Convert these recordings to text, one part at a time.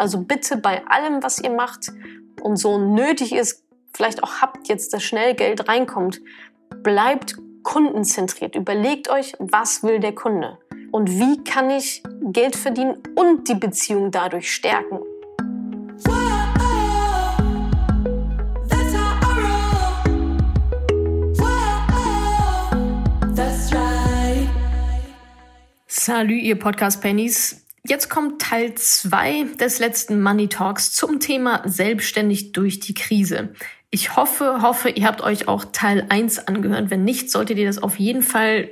Also bitte bei allem, was ihr macht und so nötig ist, vielleicht auch habt jetzt, dass schnell Geld reinkommt, bleibt kundenzentriert. Überlegt euch, was will der Kunde und wie kann ich Geld verdienen und die Beziehung dadurch stärken. Salut, ihr Podcast-Pennies. Jetzt kommt Teil 2 des letzten Money Talks zum Thema selbstständig durch die Krise. Ich hoffe, hoffe, ihr habt euch auch Teil 1 angehört. Wenn nicht, solltet ihr das auf jeden Fall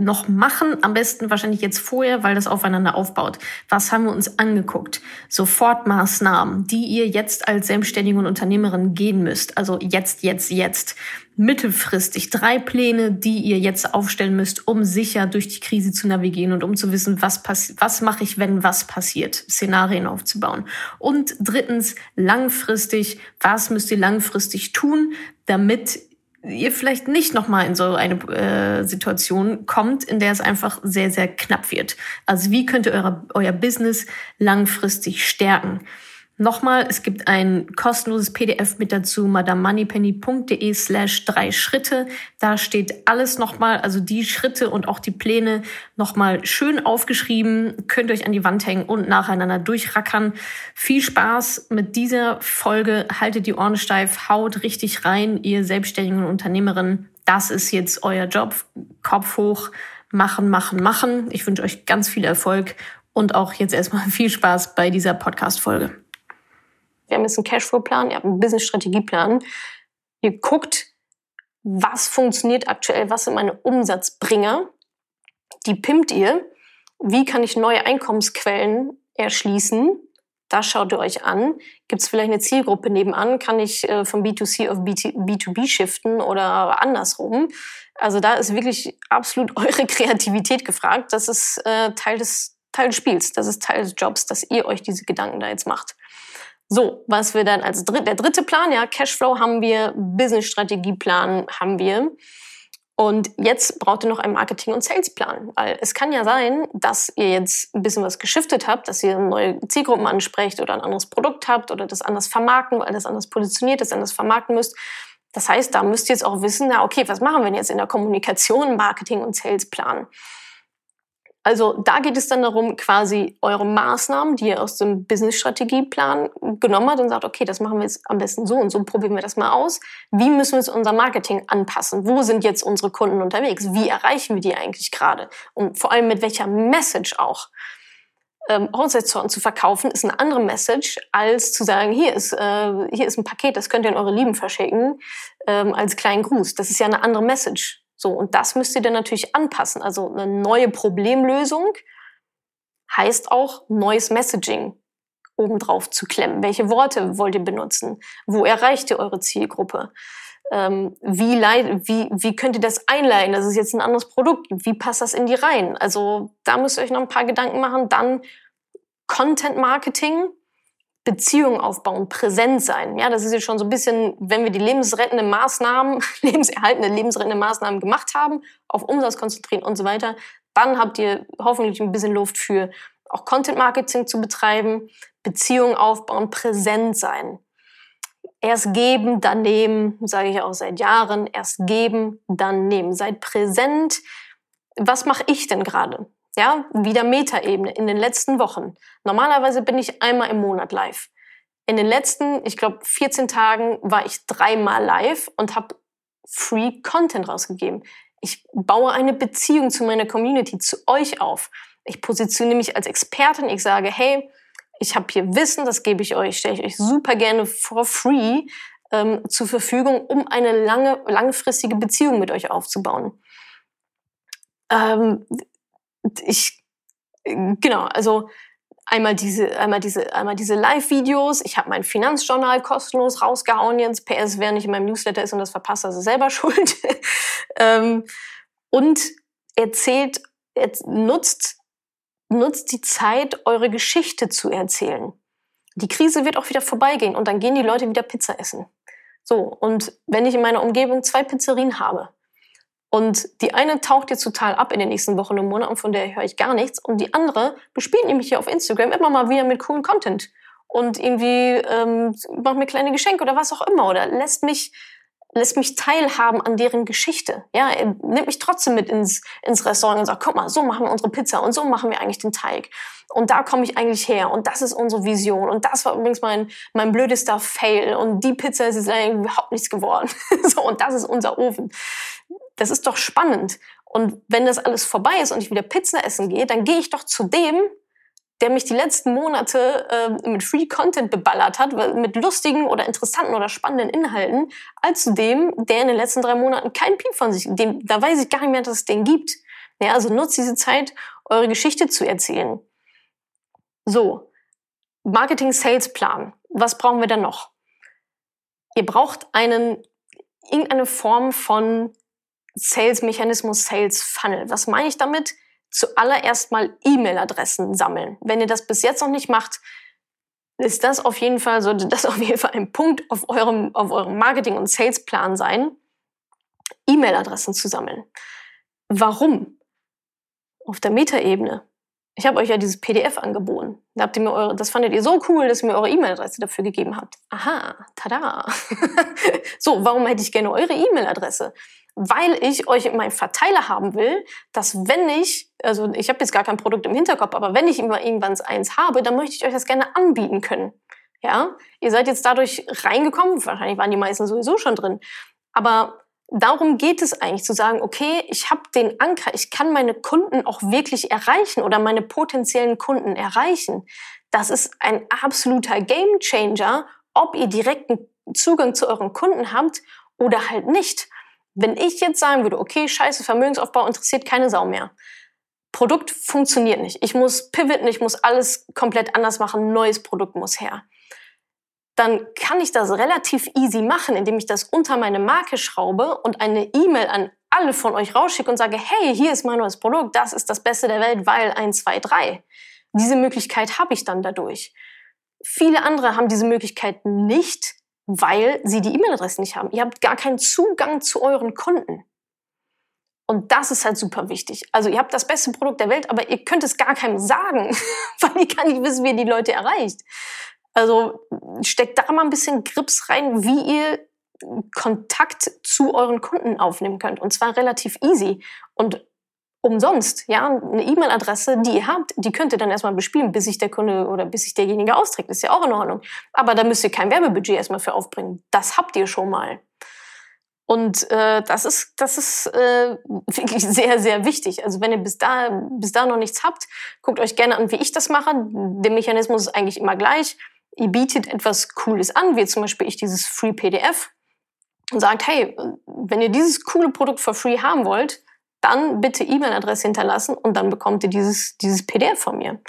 noch machen. Am besten wahrscheinlich jetzt vorher, weil das aufeinander aufbaut. Was haben wir uns angeguckt? Sofortmaßnahmen, die ihr jetzt als Selbstständige und Unternehmerin gehen müsst. Also jetzt, jetzt, jetzt. Mittelfristig drei Pläne, die ihr jetzt aufstellen müsst, um sicher durch die Krise zu navigieren und um zu wissen, was passiert, was mache ich, wenn was passiert, Szenarien aufzubauen. Und drittens, langfristig, was müsst ihr langfristig tun, damit ihr vielleicht nicht nochmal in so eine äh, Situation kommt, in der es einfach sehr, sehr knapp wird. Also wie könnt ihr eure, euer Business langfristig stärken? Nochmal, es gibt ein kostenloses PDF mit dazu, madamoneypenny.de slash drei Schritte. Da steht alles nochmal, also die Schritte und auch die Pläne nochmal schön aufgeschrieben. Könnt ihr euch an die Wand hängen und nacheinander durchrackern. Viel Spaß mit dieser Folge. Haltet die Ohren steif, haut richtig rein, ihr selbstständigen Unternehmerin. Das ist jetzt euer Job. Kopf hoch, machen, machen, machen. Ich wünsche euch ganz viel Erfolg und auch jetzt erstmal viel Spaß bei dieser Podcast-Folge. Wir haben jetzt einen Cashflow-Plan, ihr habt einen Business-Strategieplan. Ihr guckt, was funktioniert aktuell, was sind meine Umsatzbringer. Die pimpt ihr. Wie kann ich neue Einkommensquellen erschließen? Das schaut ihr euch an. Gibt es vielleicht eine Zielgruppe nebenan? Kann ich äh, von B2C auf B2B shiften oder andersrum? Also da ist wirklich absolut eure Kreativität gefragt. Das ist äh, Teil, des, Teil des Spiels, das ist Teil des Jobs, dass ihr euch diese Gedanken da jetzt macht. So, was wir dann als dritt, der dritte Plan, ja, Cashflow haben wir, Business-Strategieplan haben wir. Und jetzt braucht ihr noch einen Marketing- und Salesplan, weil es kann ja sein, dass ihr jetzt ein bisschen was geschiftet habt, dass ihr neue Zielgruppen ansprecht oder ein anderes Produkt habt oder das anders vermarkten, weil das anders positioniert, das anders vermarkten müsst. Das heißt, da müsst ihr jetzt auch wissen, na okay, was machen wir denn jetzt in der Kommunikation, Marketing und Salesplan? Also da geht es dann darum, quasi eure Maßnahmen, die ihr aus dem Business-Strategieplan genommen habt und sagt, okay, das machen wir jetzt am besten so und so, probieren wir das mal aus. Wie müssen wir jetzt unser Marketing anpassen? Wo sind jetzt unsere Kunden unterwegs? Wie erreichen wir die eigentlich gerade? Und vor allem mit welcher Message auch? Ähm, zu verkaufen ist eine andere Message, als zu sagen, hier ist, äh, hier ist ein Paket, das könnt ihr an eure Lieben verschicken, ähm, als kleinen Gruß. Das ist ja eine andere Message. So, und das müsst ihr dann natürlich anpassen. Also eine neue Problemlösung heißt auch neues Messaging obendrauf zu klemmen. Welche Worte wollt ihr benutzen? Wo erreicht ihr eure Zielgruppe? Ähm, wie, wie, wie könnt ihr das einleiten? Das ist jetzt ein anderes Produkt. Wie passt das in die Reihen? Also da müsst ihr euch noch ein paar Gedanken machen. Dann Content Marketing Beziehungen aufbauen, präsent sein. Ja, das ist ja schon so ein bisschen, wenn wir die lebensrettenden Maßnahmen, lebenserhaltende, lebensrettende Maßnahmen gemacht haben, auf Umsatz konzentrieren und so weiter, dann habt ihr hoffentlich ein bisschen Luft für auch Content Marketing zu betreiben, Beziehungen aufbauen, präsent sein. Erst geben, dann nehmen, sage ich auch seit Jahren. Erst geben, dann nehmen. Seid präsent. Was mache ich denn gerade? Ja, wieder Metaebene in den letzten Wochen. Normalerweise bin ich einmal im Monat live. In den letzten, ich glaube, 14 Tagen war ich dreimal live und habe Free Content rausgegeben. Ich baue eine Beziehung zu meiner Community, zu euch auf. Ich positioniere mich als Expertin. Ich sage, hey, ich habe hier Wissen, das gebe ich euch, stelle ich euch super gerne for free ähm, zur Verfügung, um eine lange, langfristige Beziehung mit euch aufzubauen. Ähm, ich, genau, also einmal diese, einmal diese, einmal diese Live-Videos. Ich habe mein Finanzjournal kostenlos rausgehauen jetzt. PS, wer nicht in meinem Newsletter ist und das verpasst, ist selber schuld. ähm, und erzählt, nutzt, nutzt die Zeit, eure Geschichte zu erzählen. Die Krise wird auch wieder vorbeigehen und dann gehen die Leute wieder Pizza essen. So, und wenn ich in meiner Umgebung zwei Pizzerien habe, und die eine taucht jetzt total ab in den nächsten Wochen und Monaten, von der höre ich gar nichts. Und die andere bespielt nämlich hier auf Instagram immer mal wieder mit coolen Content. und irgendwie ähm, macht mir kleine Geschenke oder was auch immer oder lässt mich lässt mich teilhaben an deren Geschichte. Ja, nimmt mich trotzdem mit ins, ins Restaurant und sagt, guck mal, so machen wir unsere Pizza und so machen wir eigentlich den Teig. Und da komme ich eigentlich her und das ist unsere Vision. Und das war übrigens mein, mein blödester Fail. Und die Pizza ist jetzt eigentlich überhaupt nichts geworden. so, und das ist unser Ofen. Das ist doch spannend. Und wenn das alles vorbei ist und ich wieder Pizza essen gehe, dann gehe ich doch zu dem, der mich die letzten Monate äh, mit Free Content beballert hat, mit lustigen oder interessanten oder spannenden Inhalten, als zu dem, der in den letzten drei Monaten keinen Piep von sich, dem, da weiß ich gar nicht mehr, dass es den gibt. Ja, also nutzt diese Zeit, eure Geschichte zu erzählen. So, Marketing-Sales-Plan. Was brauchen wir denn noch? Ihr braucht einen, irgendeine Form von Sales-Mechanismus, Sales-Funnel. Was meine ich damit? zuallererst mal E-Mail-Adressen sammeln. Wenn ihr das bis jetzt noch nicht macht, ist das auf jeden Fall, sollte das auf jeden Fall ein Punkt auf eurem, auf eurem Marketing- und Salesplan sein, E-Mail-Adressen zu sammeln. Warum? Auf der Metaebene. Ich habe euch ja dieses PDF angeboten. Da habt ihr mir eure, das fandet ihr so cool, dass ihr mir eure E-Mail-Adresse dafür gegeben habt. Aha, tada. so, warum hätte ich gerne eure E-Mail-Adresse? weil ich euch in meinem Verteiler haben will, dass wenn ich, also ich habe jetzt gar kein Produkt im Hinterkopf, aber wenn ich irgendwann eins habe, dann möchte ich euch das gerne anbieten können. Ja, ihr seid jetzt dadurch reingekommen, wahrscheinlich waren die meisten sowieso schon drin, aber darum geht es eigentlich zu sagen, okay, ich habe den Anker, ich kann meine Kunden auch wirklich erreichen oder meine potenziellen Kunden erreichen. Das ist ein absoluter Gamechanger, ob ihr direkten Zugang zu euren Kunden habt oder halt nicht. Wenn ich jetzt sagen würde, okay, scheiße, Vermögensaufbau interessiert keine Sau mehr. Produkt funktioniert nicht. Ich muss pivoten, ich muss alles komplett anders machen, neues Produkt muss her. Dann kann ich das relativ easy machen, indem ich das unter meine Marke schraube und eine E-Mail an alle von euch rausschicke und sage, hey, hier ist mein neues Produkt, das ist das Beste der Welt, weil 1, 2, 3. Diese Möglichkeit habe ich dann dadurch. Viele andere haben diese Möglichkeit nicht, weil sie die E-Mail-Adresse nicht haben. Ihr habt gar keinen Zugang zu euren Kunden. Und das ist halt super wichtig. Also ihr habt das beste Produkt der Welt, aber ihr könnt es gar keinem sagen, weil ihr gar nicht wissen, wie ihr die Leute erreicht. Also steckt da mal ein bisschen Grips rein, wie ihr Kontakt zu euren Kunden aufnehmen könnt. Und zwar relativ easy. Und umsonst, ja, eine E-Mail-Adresse, die ihr habt, die könnt ihr dann erstmal bespielen, bis sich der Kunde oder bis sich derjenige austrägt. ist ja auch in Ordnung. Aber da müsst ihr kein Werbebudget erstmal für aufbringen. Das habt ihr schon mal. Und äh, das ist, das ist äh, wirklich sehr, sehr wichtig. Also wenn ihr bis da, bis da noch nichts habt, guckt euch gerne an, wie ich das mache. Der Mechanismus ist eigentlich immer gleich. Ihr bietet etwas Cooles an, wie zum Beispiel ich dieses Free PDF und sagt, hey, wenn ihr dieses coole Produkt for free haben wollt, dann bitte E-Mail-Adresse hinterlassen und dann bekommt ihr dieses, dieses PDF von mir.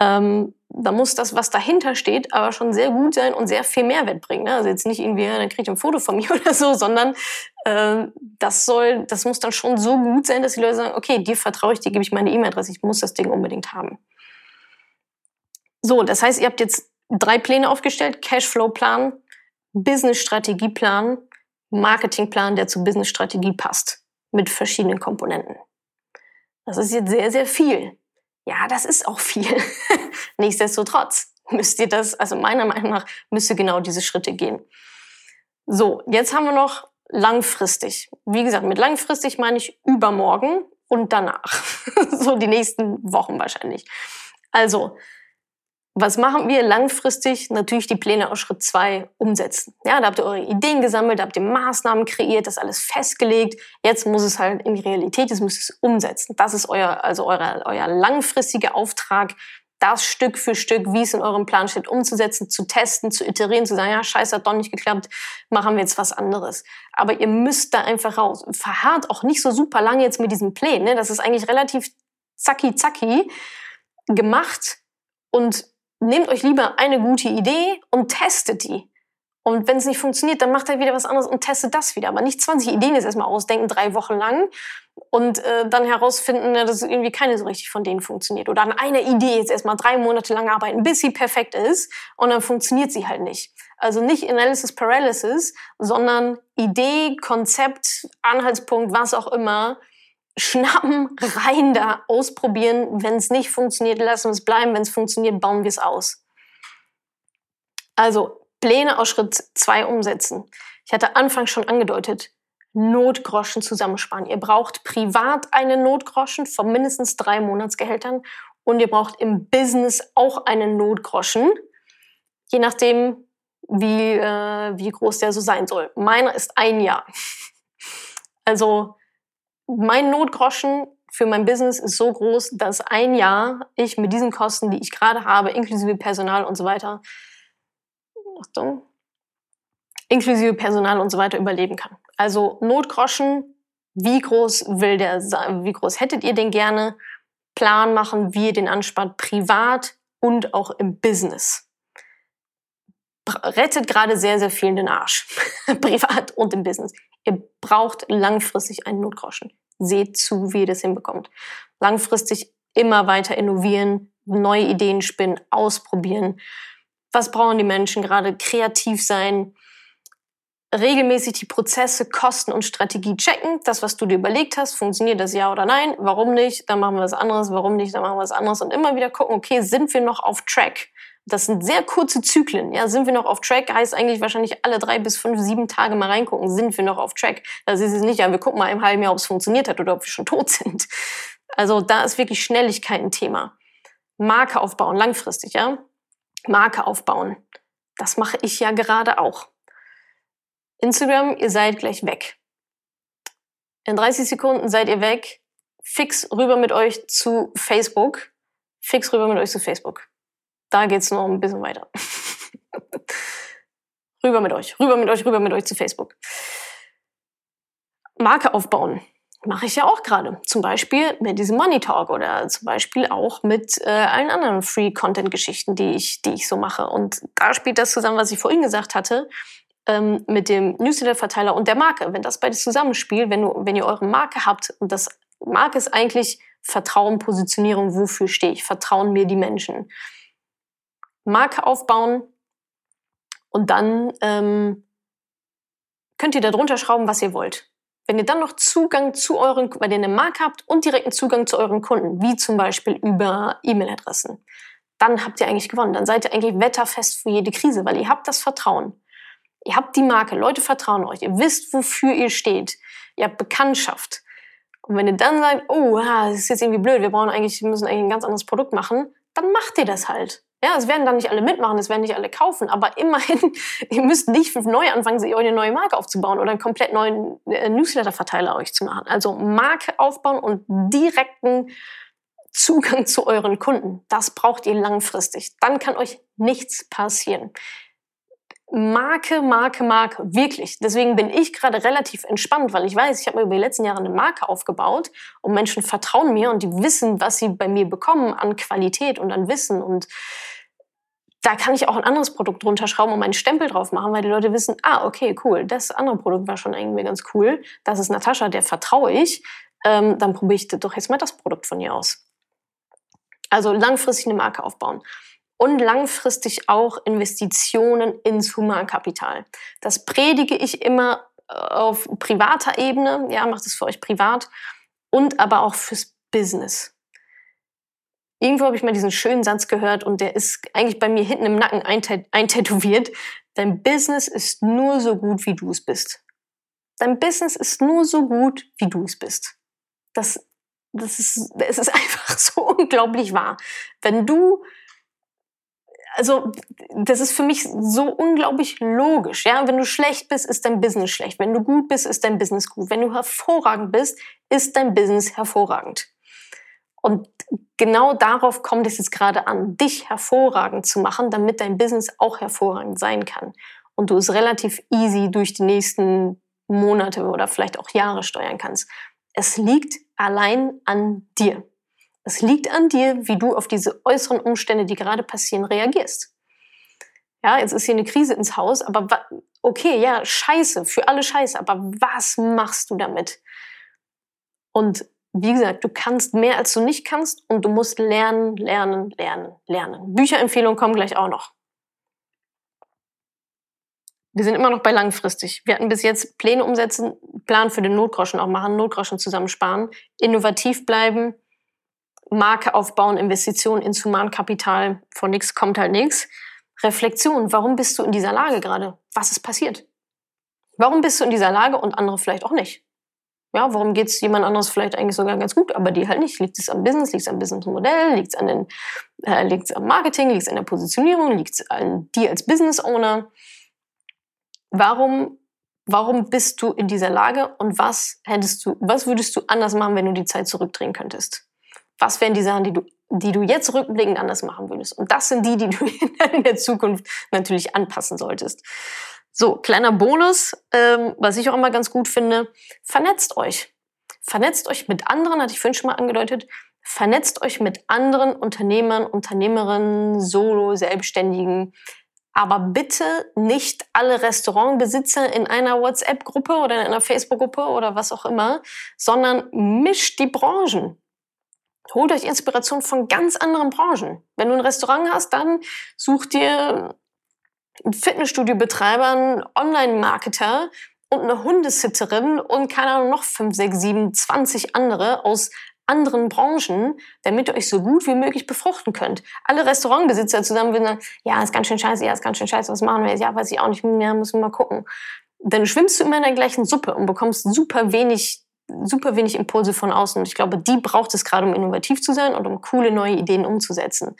Ähm, da muss das, was dahinter steht, aber schon sehr gut sein und sehr viel Mehrwert bringen. Ne? Also jetzt nicht irgendwie, dann kriegt ihr ein Foto von mir oder so, sondern äh, das soll, das muss dann schon so gut sein, dass die Leute sagen, okay, dir vertraue ich, dir gebe ich meine E-Mail-Adresse, ich muss das Ding unbedingt haben. So, das heißt, ihr habt jetzt drei Pläne aufgestellt: Cashflow-Plan, Business-Strategie-Plan, Marketing-Plan, der zur Business-Strategie passt mit verschiedenen Komponenten. Das ist jetzt sehr, sehr viel. Ja, das ist auch viel. Nichtsdestotrotz müsst ihr das, also meiner Meinung nach, müsst ihr genau diese Schritte gehen. So, jetzt haben wir noch langfristig. Wie gesagt, mit langfristig meine ich übermorgen und danach. so die nächsten Wochen wahrscheinlich. Also, was machen wir langfristig? Natürlich die Pläne aus Schritt zwei umsetzen. Ja, da habt ihr eure Ideen gesammelt, da habt ihr Maßnahmen kreiert, das alles festgelegt. Jetzt muss es halt in die Realität, jetzt müsst ihr es umsetzen. Das ist euer, also euer, euer langfristiger Auftrag, das Stück für Stück, wie es in eurem Plan steht, umzusetzen, zu testen, zu iterieren, zu sagen, ja, scheiße, hat doch nicht geklappt, machen wir jetzt was anderes. Aber ihr müsst da einfach raus. Verharrt auch nicht so super lange jetzt mit diesem Plänen. Ne? Das ist eigentlich relativ zacki zacki gemacht und nehmt euch lieber eine gute Idee und testet die. Und wenn es nicht funktioniert, dann macht er wieder was anderes und testet das wieder. Aber nicht 20 Ideen jetzt erstmal ausdenken, drei Wochen lang und äh, dann herausfinden, dass irgendwie keine so richtig von denen funktioniert. Oder an einer Idee jetzt erstmal drei Monate lang arbeiten, bis sie perfekt ist und dann funktioniert sie halt nicht. Also nicht Analysis Paralysis, sondern Idee, Konzept, Anhaltspunkt, was auch immer, schnappen, rein da, ausprobieren. Wenn es nicht funktioniert, lassen wir es bleiben. Wenn es funktioniert, bauen wir es aus. Also Pläne aus Schritt zwei umsetzen. Ich hatte anfangs schon angedeutet, Notgroschen zusammensparen. Ihr braucht privat einen Notgroschen von mindestens drei Monatsgehältern und ihr braucht im Business auch einen Notgroschen, je nachdem, wie, äh, wie groß der so sein soll. Meiner ist ein Jahr. Also mein Notgroschen für mein Business ist so groß, dass ein Jahr ich mit diesen Kosten, die ich gerade habe, inklusive Personal und so weiter, Achtung, inklusive Personal und so weiter überleben kann. Also Notgroschen, wie groß will der sein, wie groß hättet ihr den gerne? Plan machen, wie ihr den anspart, privat und auch im Business. Rettet gerade sehr, sehr viel den Arsch. privat und im Business. Ihr braucht langfristig einen Notgroschen. Seht zu, wie ihr das hinbekommt. Langfristig immer weiter innovieren, neue Ideen spinnen, ausprobieren. Was brauchen die Menschen gerade? Kreativ sein, regelmäßig die Prozesse, Kosten und Strategie checken. Das, was du dir überlegt hast, funktioniert das ja oder nein? Warum nicht? Dann machen wir was anderes. Warum nicht? Dann machen wir was anderes. Und immer wieder gucken, okay, sind wir noch auf Track? Das sind sehr kurze Zyklen. Ja, sind wir noch auf Track? Heißt eigentlich wahrscheinlich alle drei bis fünf, sieben Tage mal reingucken. Sind wir noch auf Track? Das ist es nicht, ja, wir gucken mal im halben Jahr, ob es funktioniert hat oder ob wir schon tot sind. Also da ist wirklich Schnelligkeit ein Thema. Marke aufbauen, langfristig, ja. Marke aufbauen. Das mache ich ja gerade auch. Instagram, ihr seid gleich weg. In 30 Sekunden seid ihr weg. Fix rüber mit euch zu Facebook. Fix rüber mit euch zu Facebook. Da geht's noch ein bisschen weiter. rüber mit euch, rüber mit euch, rüber mit euch zu Facebook. Marke aufbauen. Mache ich ja auch gerade. Zum Beispiel mit diesem Money Talk oder zum Beispiel auch mit äh, allen anderen Free-Content-Geschichten, die ich, die ich so mache. Und da spielt das zusammen, was ich vorhin gesagt hatte ähm, mit dem Newsletter-Verteiler und der Marke. Wenn das beides zusammenspielt, wenn, du, wenn ihr eure Marke habt, und das Marke ist eigentlich Vertrauen, Positionierung, wofür stehe ich? Vertrauen mir die Menschen. Marke aufbauen und dann ähm, könnt ihr da drunter schrauben, was ihr wollt. Wenn ihr dann noch Zugang zu euren, weil ihr eine Marke habt und direkten Zugang zu euren Kunden, wie zum Beispiel über E-Mail-Adressen, dann habt ihr eigentlich gewonnen. Dann seid ihr eigentlich wetterfest für jede Krise, weil ihr habt das Vertrauen. Ihr habt die Marke, Leute vertrauen euch, ihr wisst, wofür ihr steht, ihr habt Bekanntschaft. Und wenn ihr dann sagt, oh, das ist jetzt irgendwie blöd, wir brauchen eigentlich, wir müssen eigentlich ein ganz anderes Produkt machen, dann macht ihr das halt. Ja, es werden dann nicht alle mitmachen, es werden nicht alle kaufen, aber immerhin, ihr müsst nicht neu anfangen, euch eine neue Marke aufzubauen oder einen komplett neuen äh, Newsletter-Verteiler euch zu machen. Also Marke aufbauen und direkten Zugang zu euren Kunden. Das braucht ihr langfristig. Dann kann euch nichts passieren. Marke, Marke, Marke, wirklich. Deswegen bin ich gerade relativ entspannt, weil ich weiß, ich habe mir über die letzten Jahre eine Marke aufgebaut und Menschen vertrauen mir und die wissen, was sie bei mir bekommen an Qualität und an Wissen und da kann ich auch ein anderes Produkt drunter schrauben und meinen Stempel drauf machen, weil die Leute wissen, ah, okay, cool, das andere Produkt war schon irgendwie ganz cool. Das ist Natascha, der vertraue ich. Ähm, dann probiere ich doch jetzt mal das Produkt von ihr aus. Also langfristig eine Marke aufbauen und langfristig auch Investitionen ins Humankapital. Das predige ich immer äh, auf privater Ebene, ja, macht es für euch privat und aber auch fürs Business. Irgendwo habe ich mal diesen schönen Satz gehört und der ist eigentlich bei mir hinten im Nacken eintätowiert. Dein Business ist nur so gut, wie du es bist. Dein Business ist nur so gut, wie du es bist. Das, das ist, es ist einfach so unglaublich wahr. Wenn du also das ist für mich so unglaublich logisch. Ja, wenn du schlecht bist, ist dein Business schlecht. Wenn du gut bist, ist dein Business gut. Wenn du hervorragend bist, ist dein Business hervorragend. Und genau darauf kommt es jetzt gerade an, dich hervorragend zu machen, damit dein Business auch hervorragend sein kann. Und du es relativ easy durch die nächsten Monate oder vielleicht auch Jahre steuern kannst. Es liegt allein an dir. Es liegt an dir, wie du auf diese äußeren Umstände, die gerade passieren, reagierst. Ja, jetzt ist hier eine Krise ins Haus, aber okay, ja, scheiße, für alle scheiße, aber was machst du damit? Und wie gesagt, du kannst mehr, als du nicht kannst und du musst lernen, lernen, lernen, lernen. Bücherempfehlungen kommen gleich auch noch. Wir sind immer noch bei langfristig. Wir hatten bis jetzt Pläne umsetzen, Plan für den Notgroschen auch machen, Notgroschen zusammensparen, innovativ bleiben, Marke aufbauen, Investitionen ins Humankapital, von nichts kommt halt nichts. Reflexion. Warum bist du in dieser Lage gerade? Was ist passiert? Warum bist du in dieser Lage und andere vielleicht auch nicht? Ja, warum geht es jemand anderes vielleicht eigentlich sogar ganz gut, aber die halt nicht? Liegt es am Business, liegt es am Businessmodell, liegt es an den, äh, liegt am Marketing, liegt es an der Positionierung, liegt es an dir als Business Owner? Warum, warum bist du in dieser Lage und was hättest du, was würdest du anders machen, wenn du die Zeit zurückdrehen könntest? Was wären die Sachen, die du, die du jetzt rückblickend anders machen würdest? Und das sind die, die du in der Zukunft natürlich anpassen solltest. So, kleiner Bonus, ähm, was ich auch immer ganz gut finde, vernetzt euch. Vernetzt euch mit anderen, hatte ich vorhin schon mal angedeutet, vernetzt euch mit anderen Unternehmern, Unternehmerinnen, Solo, Selbstständigen, aber bitte nicht alle Restaurantbesitzer in einer WhatsApp-Gruppe oder in einer Facebook-Gruppe oder was auch immer, sondern mischt die Branchen. Holt euch Inspiration von ganz anderen Branchen. Wenn du ein Restaurant hast, dann such dir Fitnessstudio-Betreibern, Online-Marketer und eine Hundesitterin und keine Ahnung, noch 5, 6, 7, 20 andere aus anderen Branchen, damit ihr euch so gut wie möglich befruchten könnt. Alle Restaurantbesitzer zusammen würden sagen, ja, ist ganz schön scheiße, ja, ist ganz schön scheiße, was machen wir jetzt? Ja, weiß ich auch nicht mehr, müssen wir mal gucken. Dann schwimmst du immer in der gleichen Suppe und bekommst super wenig, super wenig Impulse von außen. Ich glaube, die braucht es gerade, um innovativ zu sein und um coole neue Ideen umzusetzen.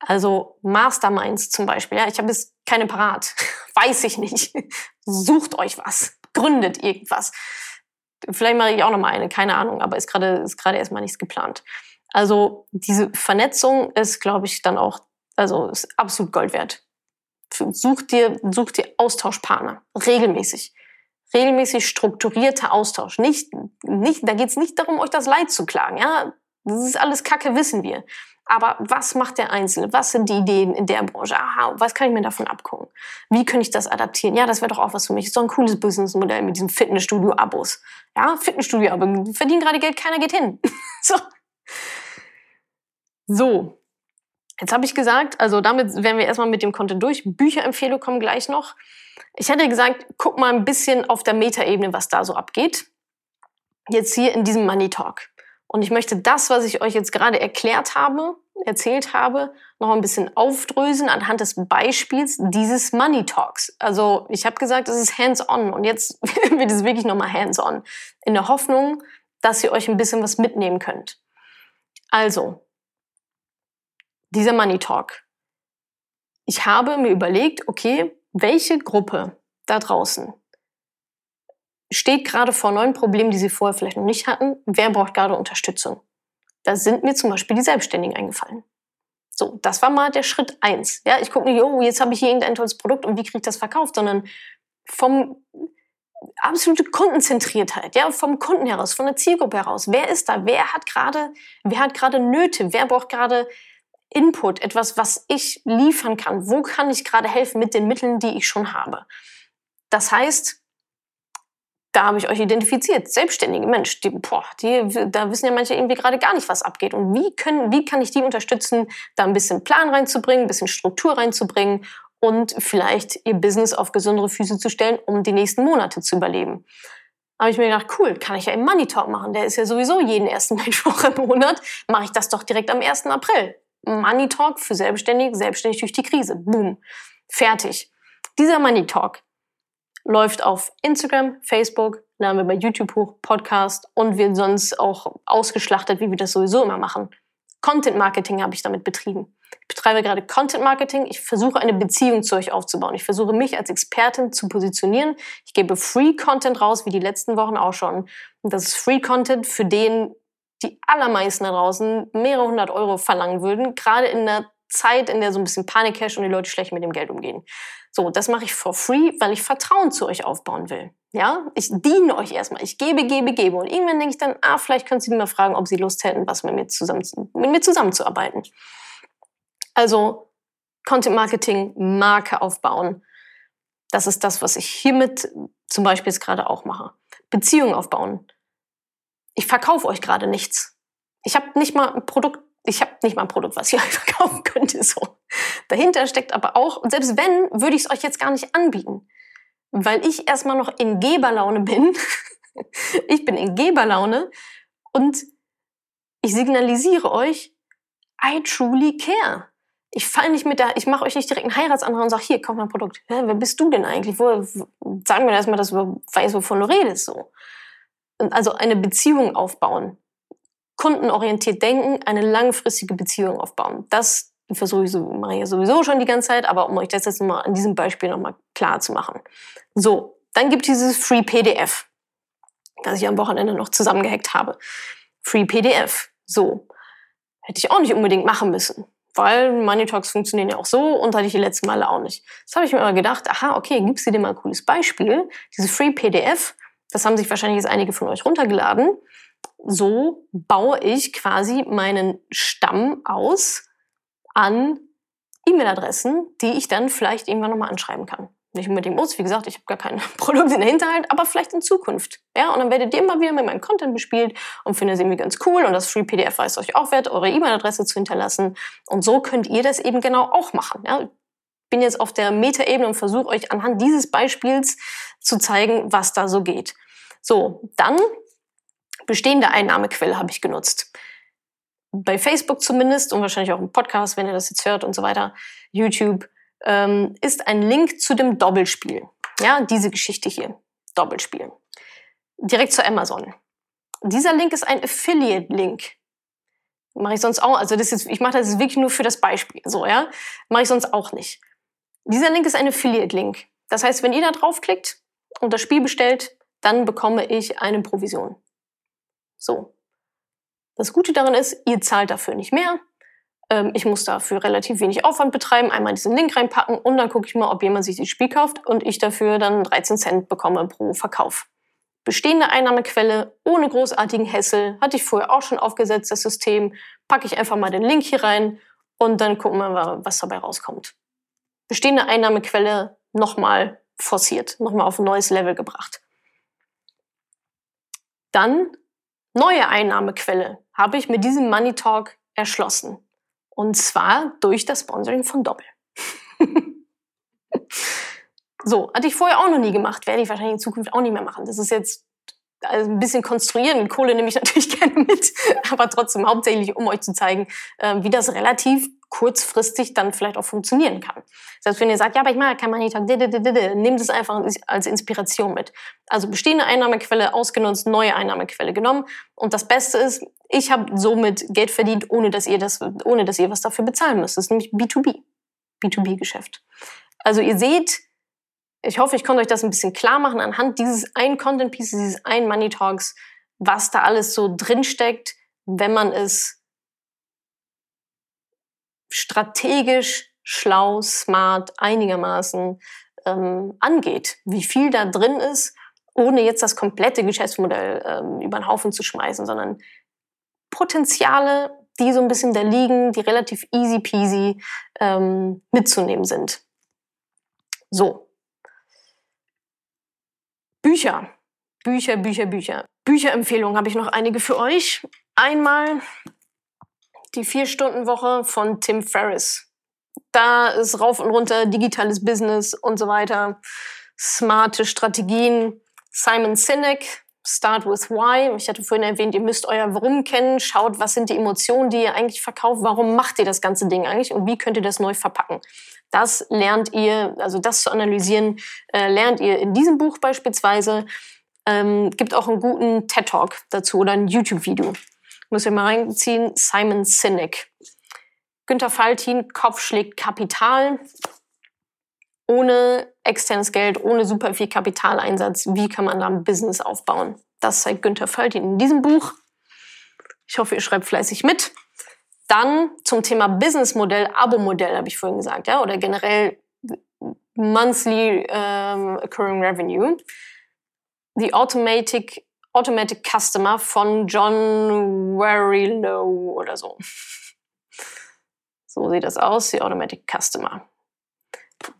Also Masterminds zum Beispiel. Ja, ich habe jetzt keine parat. Weiß ich nicht. Sucht euch was. Gründet irgendwas. Vielleicht mache ich auch noch mal eine, keine Ahnung, aber ist gerade ist gerade erstmal nichts geplant. Also diese Vernetzung ist, glaube ich, dann auch, also ist absolut Gold wert. Such dir, such dir Austauschpartner regelmäßig, regelmäßig strukturierter Austausch. Nicht, nicht, da geht es nicht darum, euch das Leid zu klagen. Ja, das ist alles Kacke, wissen wir. Aber was macht der Einzelne? Was sind die Ideen in der Branche? Aha, was kann ich mir davon abgucken? Wie könnte ich das adaptieren? Ja, das wäre doch auch was für mich. Doch ein cooles Businessmodell mit diesen Fitnessstudio-Abos. Ja, Fitnessstudio-Abo. Verdienen gerade Geld, keiner geht hin. so. So. Jetzt habe ich gesagt, also damit wären wir erstmal mit dem Content durch. Bücherempfehlungen kommen gleich noch. Ich hätte gesagt, guck mal ein bisschen auf der Metaebene, was da so abgeht. Jetzt hier in diesem Money Talk. Und ich möchte das, was ich euch jetzt gerade erklärt habe, erzählt habe, noch ein bisschen aufdröseln anhand des Beispiels dieses Money Talks. Also ich habe gesagt, es ist hands-on und jetzt wird es wirklich nochmal hands-on. In der Hoffnung, dass ihr euch ein bisschen was mitnehmen könnt. Also, dieser Money Talk. Ich habe mir überlegt, okay, welche Gruppe da draußen steht gerade vor neuen Problemen, die sie vorher vielleicht noch nicht hatten. Wer braucht gerade Unterstützung? Da sind mir zum Beispiel die Selbstständigen eingefallen. So, das war mal der Schritt eins. Ja, ich gucke nicht, oh, jetzt habe ich hier irgendein tolles Produkt und wie kriege ich das verkauft, sondern vom absolute Kundenzentriertheit, ja, vom Kunden heraus, von der Zielgruppe heraus. Wer ist da? Wer hat gerade, wer hat gerade Nöte? Wer braucht gerade Input? Etwas, was ich liefern kann? Wo kann ich gerade helfen mit den Mitteln, die ich schon habe? Das heißt, da habe ich euch identifiziert. Selbstständige Mensch, die, boah, die, da wissen ja manche irgendwie gerade gar nicht, was abgeht. Und wie, können, wie kann ich die unterstützen, da ein bisschen Plan reinzubringen, ein bisschen Struktur reinzubringen und vielleicht ihr Business auf gesundere Füße zu stellen, um die nächsten Monate zu überleben. habe ich mir gedacht, cool, kann ich ja im Money Talk machen. Der ist ja sowieso jeden ersten Mittwoch im Monat. Mache ich das doch direkt am 1. April. Money Talk für Selbstständige, selbstständig durch die Krise. Boom. Fertig. Dieser Money Talk läuft auf Instagram, Facebook, laden wir bei YouTube hoch, Podcast und wird sonst auch ausgeschlachtet, wie wir das sowieso immer machen. Content Marketing habe ich damit betrieben. Ich betreibe gerade Content Marketing. Ich versuche eine Beziehung zu euch aufzubauen. Ich versuche mich als Expertin zu positionieren. Ich gebe Free Content raus, wie die letzten Wochen auch schon. Und das ist Free Content, für den die allermeisten da draußen mehrere hundert Euro verlangen würden, gerade in der Zeit, in der so ein bisschen Panik herrscht und die Leute schlecht mit dem Geld umgehen. So, das mache ich for free, weil ich Vertrauen zu euch aufbauen will. Ja, ich diene euch erstmal. Ich gebe, gebe, gebe. Und irgendwann denke ich dann, ah, vielleicht können Sie mir mal fragen, ob Sie Lust hätten, was mit mir, zusammen, mit mir zusammenzuarbeiten. Also, Content Marketing, Marke aufbauen. Das ist das, was ich hiermit zum Beispiel jetzt gerade auch mache. Beziehungen aufbauen. Ich verkaufe euch gerade nichts. Ich habe nicht mal ein Produkt ich habe nicht mal ein Produkt, was ich euch verkaufen könnte. So. Dahinter steckt aber auch, und selbst wenn, würde ich es euch jetzt gar nicht anbieten. Weil ich erstmal noch in Geberlaune bin. ich bin in Geberlaune und ich signalisiere euch, I truly care. Ich fall nicht mit der, ich mache euch nicht direkt einen Heiratsantrag und sage, hier, kauf mein Produkt. Ja, wer bist du denn eigentlich? Wo, sagen wir erstmal, dass du weißt, wovon du redest. So. Also eine Beziehung aufbauen. Kundenorientiert denken, eine langfristige Beziehung aufbauen. Das versuche ich so, mache ich ja sowieso schon die ganze Zeit, aber um euch das jetzt mal an diesem Beispiel nochmal klar zu machen. So, dann gibt es dieses Free PDF, das ich am Wochenende noch zusammengehackt habe. Free PDF. So. Hätte ich auch nicht unbedingt machen müssen. Weil Money Talks funktionieren ja auch so und hatte ich die letzten Male auch nicht. Das habe ich mir immer gedacht, aha, okay, gibst du dir mal ein cooles Beispiel. Dieses Free PDF, das haben sich wahrscheinlich jetzt einige von euch runtergeladen. So baue ich quasi meinen Stamm aus an E-Mail-Adressen, die ich dann vielleicht irgendwann nochmal anschreiben kann. Nicht unbedingt muss, wie gesagt, ich habe gar kein Produkt in der Hinterhalt, aber vielleicht in Zukunft. Ja, und dann werdet ihr immer wieder mit meinem Content bespielt und findet es irgendwie ganz cool und das Free PDF weiß euch auch wert, eure E-Mail-Adresse zu hinterlassen. Und so könnt ihr das eben genau auch machen. Ja, bin jetzt auf der Metaebene und versuche euch anhand dieses Beispiels zu zeigen, was da so geht. So, dann bestehende Einnahmequelle habe ich genutzt bei Facebook zumindest und wahrscheinlich auch im Podcast, wenn ihr das jetzt hört und so weiter, YouTube, ähm, ist ein Link zu dem Doppelspiel. Ja, diese Geschichte hier. Doppelspiel. Direkt zu Amazon. Dieser Link ist ein Affiliate-Link. Mache ich sonst auch, also das ist, ich mache das jetzt wirklich nur für das Beispiel, so, ja. Mache ich sonst auch nicht. Dieser Link ist ein Affiliate-Link. Das heißt, wenn ihr da draufklickt und das Spiel bestellt, dann bekomme ich eine Provision. So. Das Gute daran ist, ihr zahlt dafür nicht mehr. Ähm, ich muss dafür relativ wenig Aufwand betreiben, einmal diesen Link reinpacken und dann gucke ich mal, ob jemand sich das Spiel kauft und ich dafür dann 13 Cent bekomme pro Verkauf. Bestehende Einnahmequelle ohne großartigen Hessel, hatte ich vorher auch schon aufgesetzt, das System. Packe ich einfach mal den Link hier rein und dann gucken wir mal, was dabei rauskommt. Bestehende Einnahmequelle nochmal forciert, nochmal auf ein neues Level gebracht. Dann neue Einnahmequelle habe ich mit diesem Money Talk erschlossen. Und zwar durch das Sponsoring von Doppel. so, hatte ich vorher auch noch nie gemacht, werde ich wahrscheinlich in Zukunft auch nicht mehr machen. Das ist jetzt also ein bisschen konstruieren. Kohle nehme ich natürlich gerne mit, aber trotzdem hauptsächlich, um euch zu zeigen, äh, wie das relativ kurzfristig dann vielleicht auch funktionieren kann. Selbst wenn ihr sagt, ja, aber ich mache kein Money Talk, nehmt es einfach als Inspiration mit. Also bestehende Einnahmequelle ausgenutzt, neue Einnahmequelle genommen. Und das Beste ist, ich habe somit Geld verdient, ohne dass ihr das, ohne dass ihr was dafür bezahlen müsst. Das ist nämlich B2B. B2B-Geschäft. Also ihr seht, ich hoffe, ich konnte euch das ein bisschen klar machen anhand dieses einen Content Pieces, dieses einen Money Talks, was da alles so drinsteckt, wenn man es strategisch, schlau, smart, einigermaßen ähm, angeht, wie viel da drin ist, ohne jetzt das komplette Geschäftsmodell ähm, über den Haufen zu schmeißen, sondern Potenziale, die so ein bisschen da liegen, die relativ easy peasy ähm, mitzunehmen sind. So. Bücher. Bücher, Bücher, Bücher. Bücherempfehlungen habe ich noch einige für euch. Einmal die Vier-Stunden-Woche von Tim Ferriss. Da ist rauf und runter digitales Business und so weiter, smarte Strategien. Simon Sinek, Start with Why. Ich hatte vorhin erwähnt, ihr müsst euer Warum kennen. Schaut, was sind die Emotionen, die ihr eigentlich verkauft? Warum macht ihr das ganze Ding eigentlich? Und wie könnt ihr das neu verpacken? Das lernt ihr, also das zu analysieren, äh, lernt ihr in diesem Buch beispielsweise. Ähm, gibt auch einen guten TED Talk dazu oder ein YouTube-Video. Muss ich mal reinziehen. Simon Sinek. Günter Faltin, Kopf schlägt Kapital. Ohne externes Geld, ohne super viel Kapitaleinsatz, wie kann man da ein Business aufbauen? Das zeigt Günter Faltin in diesem Buch. Ich hoffe, ihr schreibt fleißig mit. Dann zum Thema Businessmodell, Abo-Modell, habe ich vorhin gesagt, ja, oder generell Monthly um, Occurring Revenue. The Automatic Automatic Customer von John Warrilow oder so. So sieht das aus, die Automatic Customer.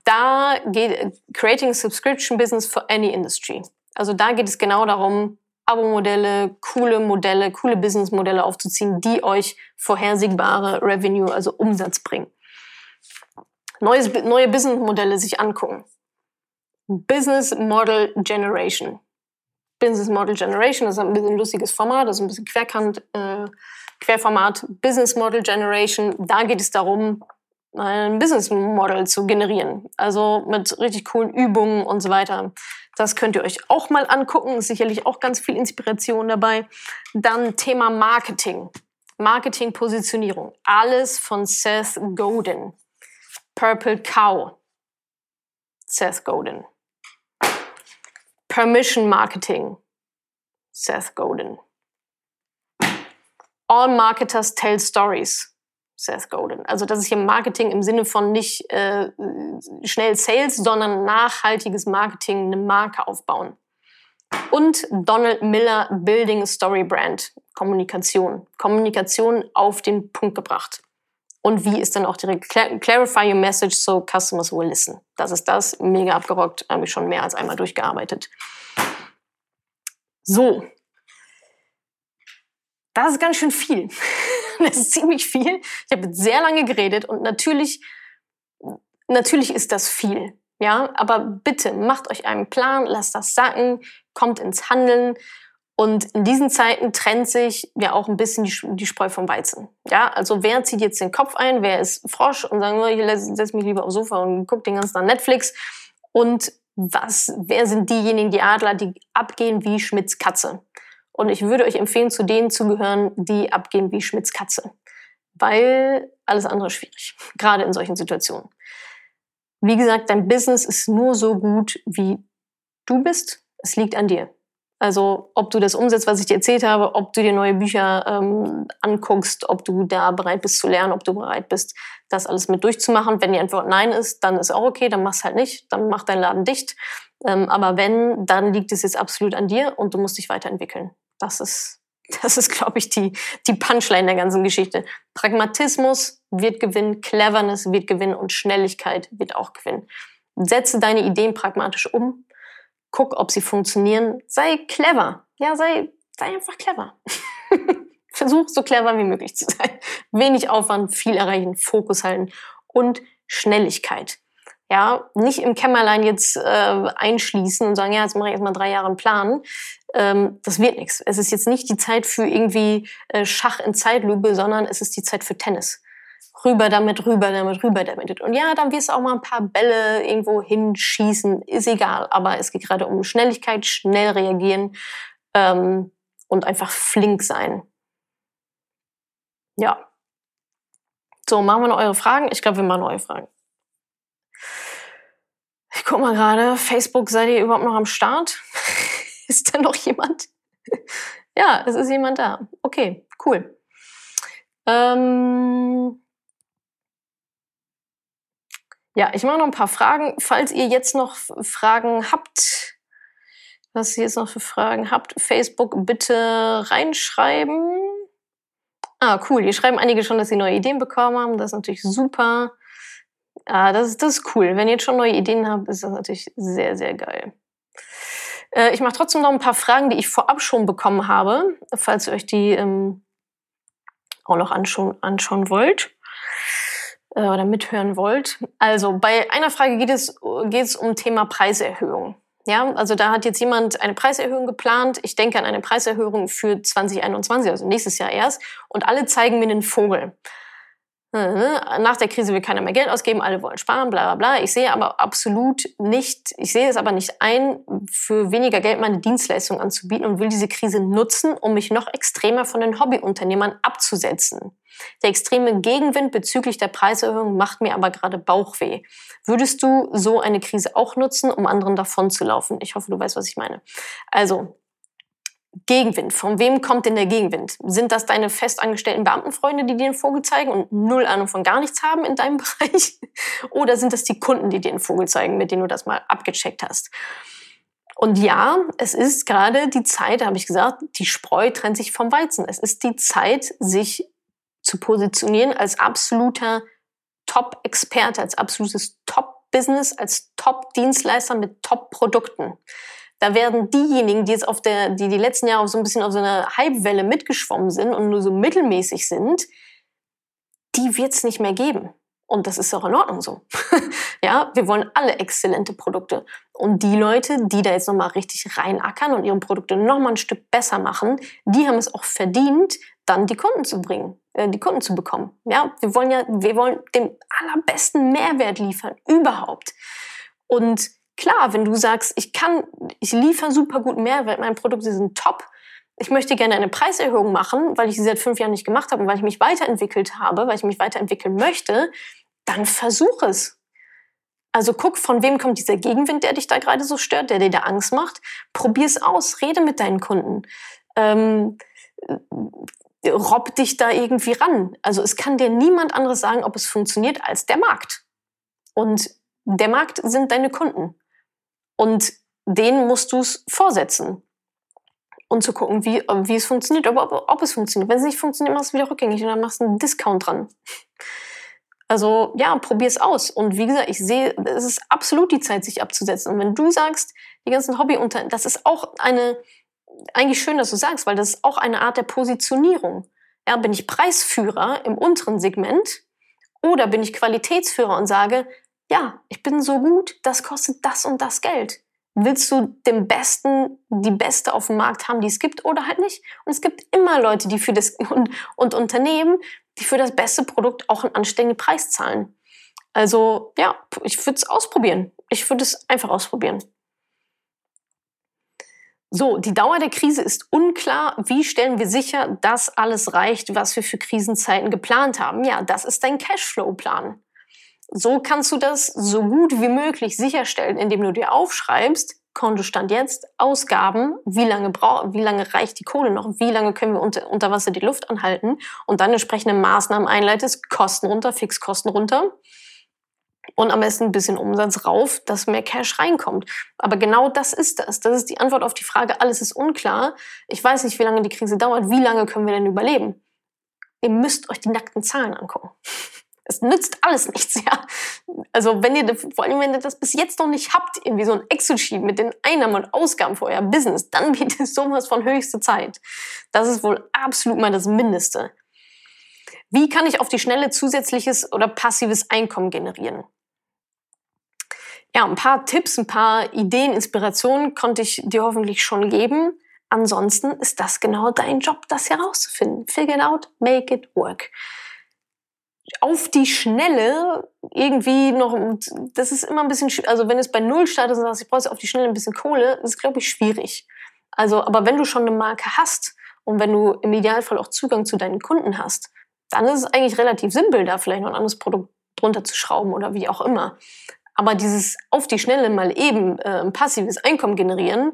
Da geht Creating Subscription Business for any Industry. Also da geht es genau darum, Abo-Modelle, coole Modelle, coole Business-Modelle aufzuziehen, die euch vorhersehbare Revenue, also Umsatz bringen. Neues, neue Business-Modelle sich angucken. Business Model Generation. Business Model Generation, das ist ein bisschen lustiges Format, das ist ein bisschen Querkant, äh, Querformat Business Model Generation. Da geht es darum, ein Business Model zu generieren. Also mit richtig coolen Übungen und so weiter. Das könnt ihr euch auch mal angucken. Ist sicherlich auch ganz viel Inspiration dabei. Dann Thema Marketing. Marketing-Positionierung. Alles von Seth Godin. Purple Cow. Seth Godin. Permission Marketing. Seth Godin. All Marketers Tell Stories. Seth Godin. Also das ist hier Marketing im Sinne von nicht äh, schnell Sales, sondern nachhaltiges Marketing, eine Marke aufbauen. Und Donald Miller Building a Story Brand. Kommunikation. Kommunikation auf den Punkt gebracht. Und wie ist dann auch direkt Clarify your message so customers will listen. Das ist das. Mega abgerockt. Habe ich schon mehr als einmal durchgearbeitet. So. Das ist ganz schön viel. Das ist ziemlich viel. Ich habe sehr lange geredet und natürlich, natürlich ist das viel. Ja, aber bitte macht euch einen Plan, lasst das sacken, kommt ins Handeln. Und in diesen Zeiten trennt sich ja auch ein bisschen die, die Spreu vom Weizen. Ja, also wer zieht jetzt den Kopf ein, wer ist Frosch und sagt, oh, ich setze mich lieber aufs Sofa und gucke den ganzen Tag Netflix. Und was, wer sind diejenigen, die Adler, die abgehen wie Schmidts Katze? Und ich würde euch empfehlen, zu denen zu gehören, die abgehen wie Schmidts Katze. Weil alles andere ist schwierig. Gerade in solchen Situationen. Wie gesagt, dein Business ist nur so gut, wie du bist. Es liegt an dir. Also ob du das umsetzt, was ich dir erzählt habe, ob du dir neue Bücher ähm, anguckst, ob du da bereit bist zu lernen, ob du bereit bist, das alles mit durchzumachen. Wenn die Antwort nein ist, dann ist auch okay, dann mach's halt nicht, dann mach deinen Laden dicht. Ähm, aber wenn, dann liegt es jetzt absolut an dir und du musst dich weiterentwickeln. Das ist, das ist, glaube ich, die, die Punchline der ganzen Geschichte. Pragmatismus wird gewinnen, Cleverness wird gewinnen und Schnelligkeit wird auch gewinnen. Setze deine Ideen pragmatisch um. Guck, ob sie funktionieren. Sei clever. Ja, sei, sei einfach clever. Versuch so clever wie möglich zu sein. Wenig Aufwand, viel erreichen, Fokus halten und Schnelligkeit. Ja, nicht im Kämmerlein jetzt äh, einschließen und sagen, ja, jetzt mache ich erstmal drei Jahre einen Plan. Ähm, das wird nichts. Es ist jetzt nicht die Zeit für irgendwie äh, Schach in Zeitlupe, sondern es ist die Zeit für Tennis. Rüber damit, rüber damit, rüber damit. Und ja, dann wirst du auch mal ein paar Bälle irgendwo hinschießen, ist egal. Aber es geht gerade um Schnelligkeit, schnell reagieren ähm, und einfach flink sein. Ja. So, machen wir noch eure Fragen? Ich glaube, wir machen eure Fragen. Ich guck mal gerade, Facebook, seid ihr überhaupt noch am Start? ist da noch jemand? ja, es ist jemand da. Okay, cool. Ähm ja, ich mache noch ein paar Fragen. Falls ihr jetzt noch Fragen habt, was ihr jetzt noch für Fragen habt, Facebook bitte reinschreiben. Ah, cool. Hier schreiben einige schon, dass sie neue Ideen bekommen haben. Das ist natürlich super. Ah, das, ist, das ist cool. Wenn ihr jetzt schon neue Ideen habt, ist das natürlich sehr, sehr geil. Äh, ich mache trotzdem noch ein paar Fragen, die ich vorab schon bekommen habe, falls ihr euch die ähm, auch noch anschauen, anschauen wollt äh, oder mithören wollt. Also bei einer Frage geht es, geht es um Thema Preiserhöhung. Ja, also da hat jetzt jemand eine Preiserhöhung geplant. Ich denke an eine Preiserhöhung für 2021, also nächstes Jahr erst. Und alle zeigen mir einen Vogel. Ne? Nach der Krise will keiner mehr Geld ausgeben, alle wollen sparen, bla bla bla. Ich sehe aber absolut nicht, ich sehe es aber nicht ein, für weniger Geld meine Dienstleistung anzubieten und will diese Krise nutzen, um mich noch extremer von den Hobbyunternehmern abzusetzen. Der extreme Gegenwind bezüglich der Preiserhöhung macht mir aber gerade Bauchweh. Würdest du so eine Krise auch nutzen, um anderen davon zu laufen? Ich hoffe, du weißt, was ich meine. Also, Gegenwind. Von wem kommt denn der Gegenwind? Sind das deine festangestellten Beamtenfreunde, die dir den Vogel zeigen und null Ahnung von gar nichts haben in deinem Bereich? Oder sind das die Kunden, die dir den Vogel zeigen, mit denen du das mal abgecheckt hast? Und ja, es ist gerade die Zeit, habe ich gesagt, die Spreu trennt sich vom Weizen. Es ist die Zeit, sich zu positionieren als absoluter Top-Experte, als absolutes Top-Business, als Top-Dienstleister mit Top-Produkten da werden diejenigen, die jetzt auf der, die die letzten Jahre so ein bisschen auf so einer Hypewelle mitgeschwommen sind und nur so mittelmäßig sind, die wird es nicht mehr geben. Und das ist auch in Ordnung so. ja, wir wollen alle exzellente Produkte. Und die Leute, die da jetzt nochmal richtig reinackern und ihre Produkte nochmal ein Stück besser machen, die haben es auch verdient, dann die Kunden zu bringen. äh, die Kunden zu bekommen. Ja, wir wollen ja, wir wollen den allerbesten Mehrwert liefern überhaupt. Und klar, wenn du sagst, ich kann, ich liefere super guten Mehrwert, meine Produkte sind top, ich möchte gerne eine Preiserhöhung machen, weil ich sie seit fünf Jahren nicht gemacht habe und weil ich mich weiterentwickelt habe, weil ich mich weiterentwickeln möchte, dann versuch es. Also guck, von wem kommt dieser Gegenwind, der dich da gerade so stört, der dir da Angst macht. Probier es aus, rede mit deinen Kunden. Ähm, robb dich da irgendwie ran. Also es kann dir niemand anderes sagen, ob es funktioniert, als der Markt. Und der Markt sind deine Kunden. Und denen musst du es vorsetzen und zu gucken, wie, wie es funktioniert, ob, ob, ob es funktioniert. Wenn es nicht funktioniert, machst du wieder rückgängig und dann machst du einen Discount dran. Also ja, probier es aus. Und wie gesagt, ich sehe, es ist absolut die Zeit, sich abzusetzen. Und wenn du sagst, die ganzen Hobbyunter, das ist auch eine, eigentlich schön, dass du sagst, weil das ist auch eine Art der Positionierung. Ja, bin ich Preisführer im unteren Segment oder bin ich Qualitätsführer und sage, ja, ich bin so gut, das kostet das und das Geld willst du den Besten, die Beste auf dem Markt haben, die es gibt oder halt nicht. Und es gibt immer Leute, die für das und, und Unternehmen, die für das beste Produkt auch einen anständigen Preis zahlen. Also ja, ich würde es ausprobieren. Ich würde es einfach ausprobieren. So, die Dauer der Krise ist unklar. Wie stellen wir sicher, dass alles reicht, was wir für Krisenzeiten geplant haben? Ja, das ist dein Cashflow-Plan. So kannst du das so gut wie möglich sicherstellen, indem du dir aufschreibst, Kontostand jetzt, Ausgaben, wie lange, brauch, wie lange reicht die Kohle noch, wie lange können wir unter, unter Wasser die Luft anhalten und dann entsprechende Maßnahmen einleitest, Kosten runter, Fixkosten runter und am besten ein bisschen Umsatz rauf, dass mehr Cash reinkommt. Aber genau das ist das. Das ist die Antwort auf die Frage, alles ist unklar. Ich weiß nicht, wie lange die Krise dauert, wie lange können wir denn überleben? Ihr müsst euch die nackten Zahlen angucken. Es nützt alles nichts, ja. Also wenn ihr, vor allem wenn ihr das bis jetzt noch nicht habt, irgendwie so ein Excel-Sheet mit den Einnahmen und Ausgaben für euer Business, dann wird es sowas von höchste Zeit. Das ist wohl absolut mal das Mindeste. Wie kann ich auf die Schnelle zusätzliches oder passives Einkommen generieren? Ja, ein paar Tipps, ein paar Ideen, Inspirationen konnte ich dir hoffentlich schon geben. Ansonsten ist das genau dein Job, das herauszufinden. Figure it out, make it work auf die Schnelle irgendwie noch, das ist immer ein bisschen, also wenn es bei Null startet und sagst, ich brauche auf die Schnelle ein bisschen Kohle, ist, glaube ich, schwierig. Also, aber wenn du schon eine Marke hast und wenn du im Idealfall auch Zugang zu deinen Kunden hast, dann ist es eigentlich relativ simpel, da vielleicht noch ein anderes Produkt drunter zu schrauben oder wie auch immer. Aber dieses auf die Schnelle mal eben äh, ein passives Einkommen generieren,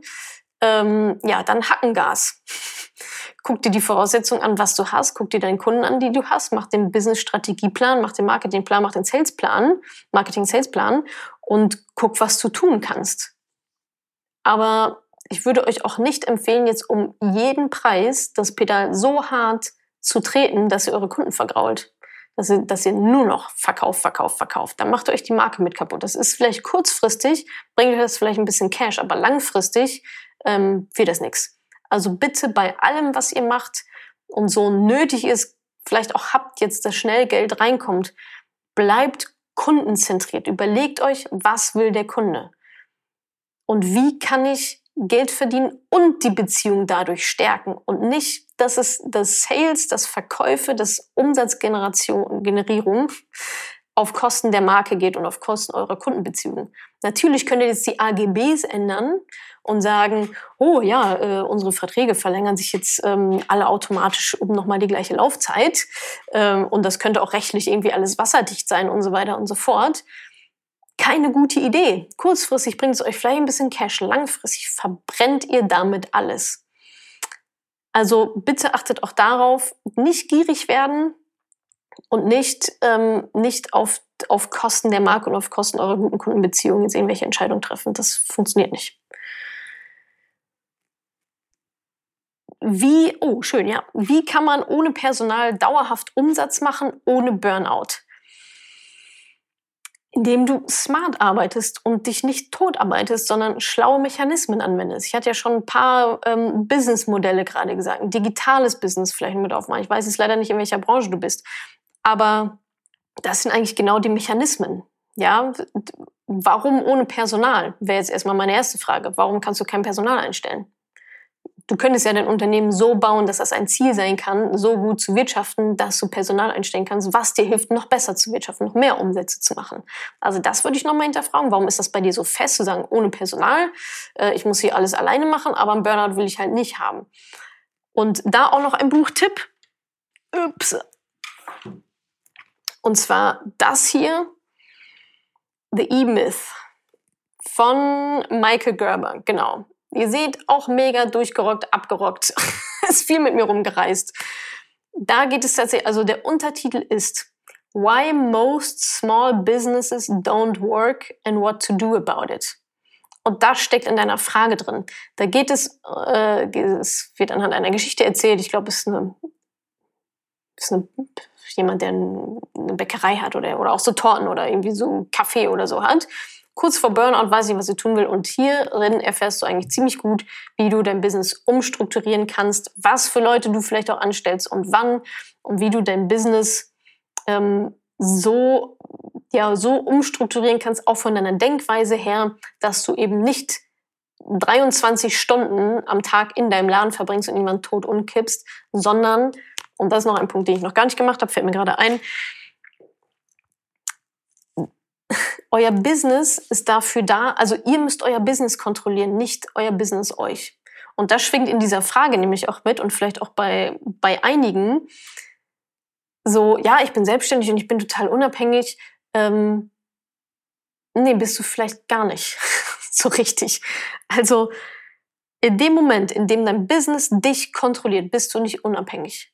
ähm, ja, dann Hackengas guck dir die Voraussetzungen an, was du hast, guck dir deinen Kunden an, die du hast, mach den Business-Strategieplan, mach den Marketingplan, mach den Salesplan, Marketing-Salesplan und guck, was du tun kannst. Aber ich würde euch auch nicht empfehlen, jetzt um jeden Preis das Pedal so hart zu treten, dass ihr eure Kunden vergrault. Dass ihr, dass ihr nur noch verkauft, verkauft, verkauft. Dann macht ihr euch die Marke mit kaputt. Das ist vielleicht kurzfristig, bringt euch das vielleicht ein bisschen Cash, aber langfristig ähm, wird das nichts. Also bitte bei allem, was ihr macht und so nötig ist, vielleicht auch habt jetzt, dass schnell Geld reinkommt, bleibt kundenzentriert. Überlegt euch, was will der Kunde? Und wie kann ich Geld verdienen und die Beziehung dadurch stärken und nicht, dass es das Sales, das Verkäufe, das Umsatzgenerierung auf Kosten der Marke geht und auf Kosten eurer Kundenbeziehungen. Natürlich könnt ihr jetzt die AGBs ändern und sagen, oh ja, äh, unsere Verträge verlängern sich jetzt ähm, alle automatisch um nochmal die gleiche Laufzeit ähm, und das könnte auch rechtlich irgendwie alles wasserdicht sein und so weiter und so fort. Keine gute Idee. Kurzfristig bringt es euch vielleicht ein bisschen Cash, langfristig verbrennt ihr damit alles. Also bitte achtet auch darauf, nicht gierig werden und nicht, ähm, nicht auf, auf Kosten der Marke und auf Kosten eurer guten Kundenbeziehungen jetzt irgendwelche Entscheidungen treffen. Das funktioniert nicht. Wie, oh, schön, ja. Wie kann man ohne Personal dauerhaft Umsatz machen, ohne Burnout? Indem du smart arbeitest und dich nicht tot arbeitest, sondern schlaue Mechanismen anwendest. Ich hatte ja schon ein paar ähm, Businessmodelle gerade gesagt. Ein digitales Business vielleicht mit aufmachen. Ich weiß jetzt leider nicht, in welcher Branche du bist. Aber das sind eigentlich genau die Mechanismen. Ja, warum ohne Personal? Wäre jetzt erstmal meine erste Frage. Warum kannst du kein Personal einstellen? du könntest ja dein Unternehmen so bauen, dass das ein Ziel sein kann, so gut zu wirtschaften, dass du Personal einstellen kannst, was dir hilft, noch besser zu wirtschaften, noch mehr Umsätze zu machen. Also das würde ich nochmal hinterfragen. Warum ist das bei dir so fest, zu sagen, ohne Personal, äh, ich muss hier alles alleine machen, aber einen Burnout will ich halt nicht haben. Und da auch noch ein Buchtipp. Ups. Und zwar das hier, The E-Myth von Michael Gerber, genau. Ihr seht, auch mega durchgerockt, abgerockt. ist viel mit mir rumgereist. Da geht es tatsächlich, also der Untertitel ist Why most small businesses don't work and what to do about it. Und das steckt in deiner Frage drin. Da geht es, äh, es wird anhand einer Geschichte erzählt. Ich glaube, es ist eine, eine jemand, der eine Bäckerei hat oder, oder auch so Torten oder irgendwie so einen Kaffee oder so hat kurz vor Burnout weiß ich, was ich tun will. Und hierin erfährst du eigentlich ziemlich gut, wie du dein Business umstrukturieren kannst, was für Leute du vielleicht auch anstellst und wann und wie du dein Business ähm, so, ja, so umstrukturieren kannst, auch von deiner Denkweise her, dass du eben nicht 23 Stunden am Tag in deinem Laden verbringst und irgendwann tot umkippst, sondern, und das ist noch ein Punkt, den ich noch gar nicht gemacht habe, fällt mir gerade ein, euer Business ist dafür da, also ihr müsst euer Business kontrollieren, nicht euer Business euch. Und das schwingt in dieser Frage nämlich auch mit und vielleicht auch bei, bei einigen so, ja, ich bin selbstständig und ich bin total unabhängig. Ähm, nee, bist du vielleicht gar nicht so richtig. Also in dem Moment, in dem dein Business dich kontrolliert, bist du nicht unabhängig.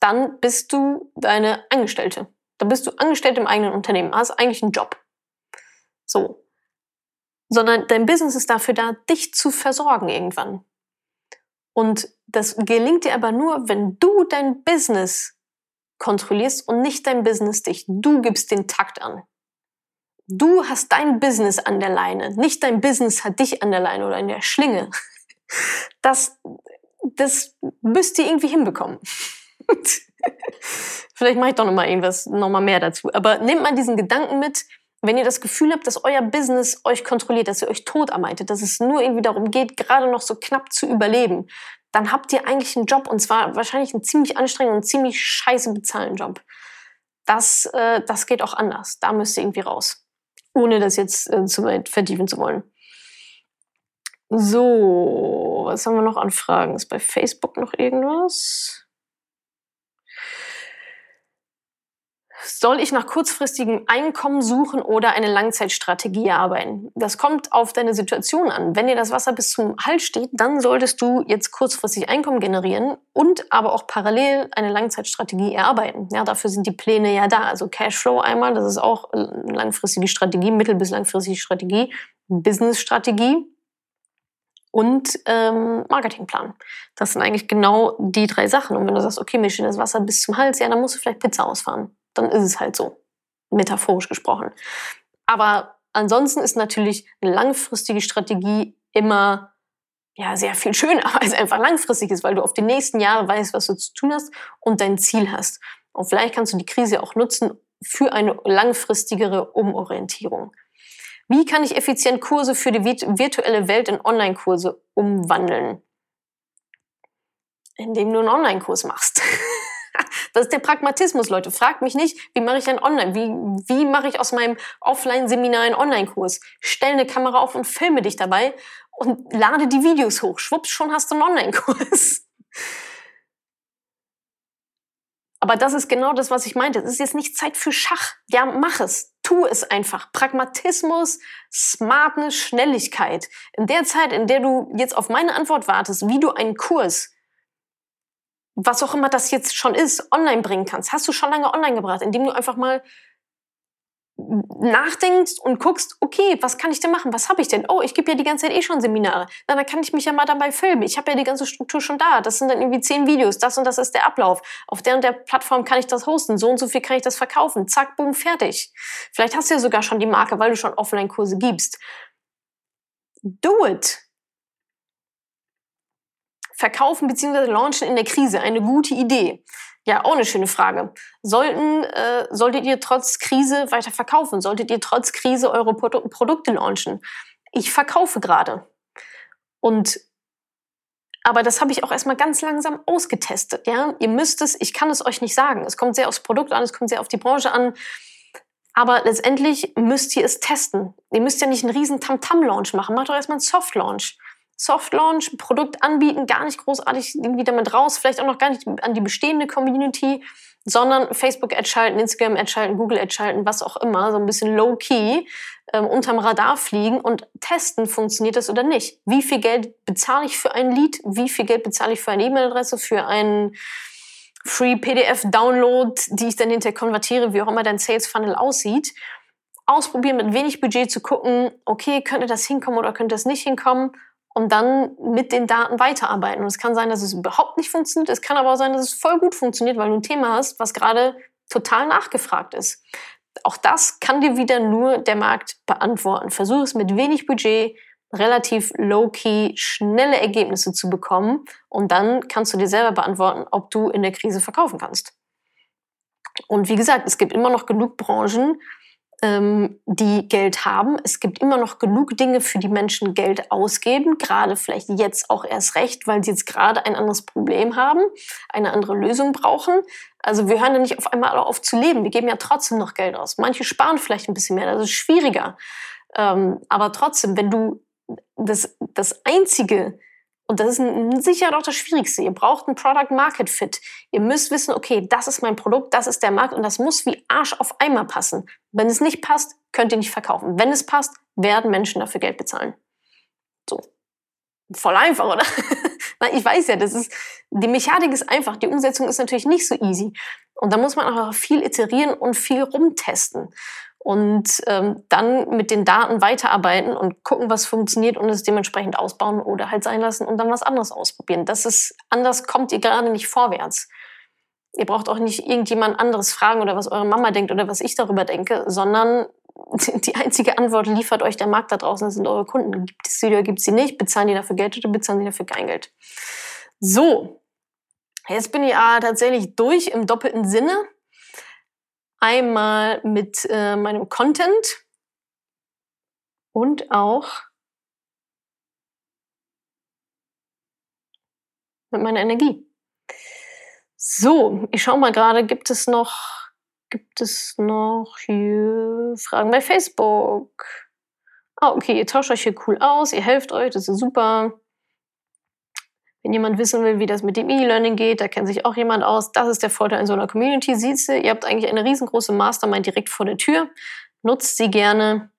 Dann bist du deine Angestellte. Dann bist du angestellt im eigenen Unternehmen, hast eigentlich einen Job. So. Sondern dein Business ist dafür da, dich zu versorgen irgendwann. Und das gelingt dir aber nur, wenn du dein Business kontrollierst und nicht dein Business dich. Du gibst den Takt an. Du hast dein Business an der Leine, nicht dein Business hat dich an der Leine oder in der Schlinge. Das, das müsst ihr irgendwie hinbekommen. Vielleicht mache ich doch noch mal irgendwas, noch mal mehr dazu. Aber nehmt mal diesen Gedanken mit, wenn ihr das Gefühl habt, dass euer Business euch kontrolliert, dass ihr euch tot arbeitet, dass es nur irgendwie darum geht, gerade noch so knapp zu überleben, dann habt ihr eigentlich einen Job und zwar wahrscheinlich einen ziemlich anstrengenden und ziemlich scheiße bezahlten Job. Das, äh, das geht auch anders. Da müsst ihr irgendwie raus. Ohne das jetzt äh, zu weit vertiefen zu wollen. So, was haben wir noch an Fragen? Ist bei Facebook noch irgendwas? Soll ich nach kurzfristigem Einkommen suchen oder eine Langzeitstrategie erarbeiten? Das kommt auf deine Situation an. Wenn dir das Wasser bis zum Hals steht, dann solltest du jetzt kurzfristig Einkommen generieren und aber auch parallel eine Langzeitstrategie erarbeiten. Ja, dafür sind die Pläne ja da. Also Cashflow einmal, das ist auch eine langfristige Strategie, mittel- bis langfristige Strategie, Business-Strategie und ähm, Marketingplan. Das sind eigentlich genau die drei Sachen. Und wenn du sagst, okay, mir steht das Wasser bis zum Hals, ja, dann musst du vielleicht Pizza ausfahren dann ist es halt so, metaphorisch gesprochen. Aber ansonsten ist natürlich eine langfristige Strategie immer ja, sehr viel schöner, weil es einfach langfristig ist, weil du auf die nächsten Jahre weißt, was du zu tun hast und dein Ziel hast. Und vielleicht kannst du die Krise auch nutzen für eine langfristigere Umorientierung. Wie kann ich effizient Kurse für die virtuelle Welt in Online-Kurse umwandeln? Indem du einen Online-Kurs machst. Das ist der Pragmatismus, Leute. Fragt mich nicht, wie mache ich ein Online, wie, wie mache ich aus meinem Offline-Seminar einen Online-Kurs? Stell eine Kamera auf und filme dich dabei und lade die Videos hoch. Schwupps, schon hast du einen Online-Kurs. Aber das ist genau das, was ich meinte. Es ist jetzt nicht Zeit für Schach. Ja, mach es. Tu es einfach. Pragmatismus, Smartness, Schnelligkeit. In der Zeit, in der du jetzt auf meine Antwort wartest, wie du einen Kurs was auch immer das jetzt schon ist, online bringen kannst. Hast du schon lange online gebracht, indem du einfach mal nachdenkst und guckst, okay, was kann ich denn machen? Was habe ich denn? Oh, ich gebe ja die ganze Zeit eh schon Seminare. Na, dann kann ich mich ja mal dabei filmen. Ich habe ja die ganze Struktur schon da. Das sind dann irgendwie zehn Videos. Das und das ist der Ablauf. Auf der und der Plattform kann ich das hosten. So und so viel kann ich das verkaufen. Zack, boom, fertig. Vielleicht hast du ja sogar schon die Marke, weil du schon Offline-Kurse gibst. Do it. Verkaufen bzw. launchen in der Krise, eine gute Idee? Ja, auch eine schöne Frage. Sollten, äh, solltet ihr trotz Krise weiter verkaufen? Solltet ihr trotz Krise eure Produ Produkte launchen? Ich verkaufe gerade. Und Aber das habe ich auch erstmal ganz langsam ausgetestet. Ja? Ihr müsst es, ich kann es euch nicht sagen. Es kommt sehr aufs Produkt an, es kommt sehr auf die Branche an. Aber letztendlich müsst ihr es testen. Ihr müsst ja nicht einen riesen Tamtam-Launch machen. Macht doch erstmal einen Soft-Launch. Soft-Launch, Produkt anbieten, gar nicht großartig irgendwie damit raus, vielleicht auch noch gar nicht an die bestehende Community, sondern Facebook-Ad schalten, Instagram-Ad schalten, Google-Ad schalten, was auch immer, so ein bisschen low-key ähm, unterm Radar fliegen und testen, funktioniert das oder nicht. Wie viel Geld bezahle ich für ein Lead? Wie viel Geld bezahle ich für eine E-Mail-Adresse, für einen Free PDF-Download, die ich dann hinterher konvertiere, wie auch immer dein Sales-Funnel aussieht? Ausprobieren, mit wenig Budget zu gucken, okay, könnte das hinkommen oder könnte das nicht hinkommen? Und dann mit den Daten weiterarbeiten. Und es kann sein, dass es überhaupt nicht funktioniert. Es kann aber auch sein, dass es voll gut funktioniert, weil du ein Thema hast, was gerade total nachgefragt ist. Auch das kann dir wieder nur der Markt beantworten. Versuch es mit wenig Budget, relativ low-key, schnelle Ergebnisse zu bekommen. Und dann kannst du dir selber beantworten, ob du in der Krise verkaufen kannst. Und wie gesagt, es gibt immer noch genug Branchen, die Geld haben. Es gibt immer noch genug Dinge, für die Menschen Geld ausgeben, gerade vielleicht jetzt auch erst recht, weil sie jetzt gerade ein anderes Problem haben, eine andere Lösung brauchen. Also wir hören ja nicht auf einmal auf zu leben. Wir geben ja trotzdem noch Geld aus. Manche sparen vielleicht ein bisschen mehr, das ist schwieriger. Ähm, aber trotzdem, wenn du das, das einzige und das ist sicher doch das Schwierigste. Ihr braucht ein Product Market Fit. Ihr müsst wissen, okay, das ist mein Produkt, das ist der Markt und das muss wie Arsch auf Eimer passen. Wenn es nicht passt, könnt ihr nicht verkaufen. Wenn es passt, werden Menschen dafür Geld bezahlen. So. Voll einfach, oder? ich weiß ja, das ist, die Mechanik ist einfach. Die Umsetzung ist natürlich nicht so easy. Und da muss man auch viel iterieren und viel rumtesten und ähm, dann mit den Daten weiterarbeiten und gucken, was funktioniert und es dementsprechend ausbauen oder halt sein lassen und dann was anderes ausprobieren. Das ist, anders kommt ihr gerade nicht vorwärts. Ihr braucht auch nicht irgendjemand anderes fragen oder was eure Mama denkt oder was ich darüber denke, sondern die einzige Antwort liefert euch der Markt da draußen, das sind eure Kunden. Gibt es sie oder gibt es sie nicht? Bezahlen die dafür Geld oder bezahlen die dafür kein Geld? So, jetzt bin ich ah, tatsächlich durch im doppelten Sinne einmal mit äh, meinem Content und auch mit meiner Energie. So, ich schaue mal gerade, gibt es noch, gibt es noch hier Fragen bei Facebook? Ah, okay, ihr tauscht euch hier cool aus, ihr helft euch, das ist super. Wenn jemand wissen will, wie das mit dem E-Learning geht, da kennt sich auch jemand aus. Das ist der Vorteil in so einer Community. Siehst du, ihr habt eigentlich eine riesengroße Mastermind direkt vor der Tür. Nutzt sie gerne.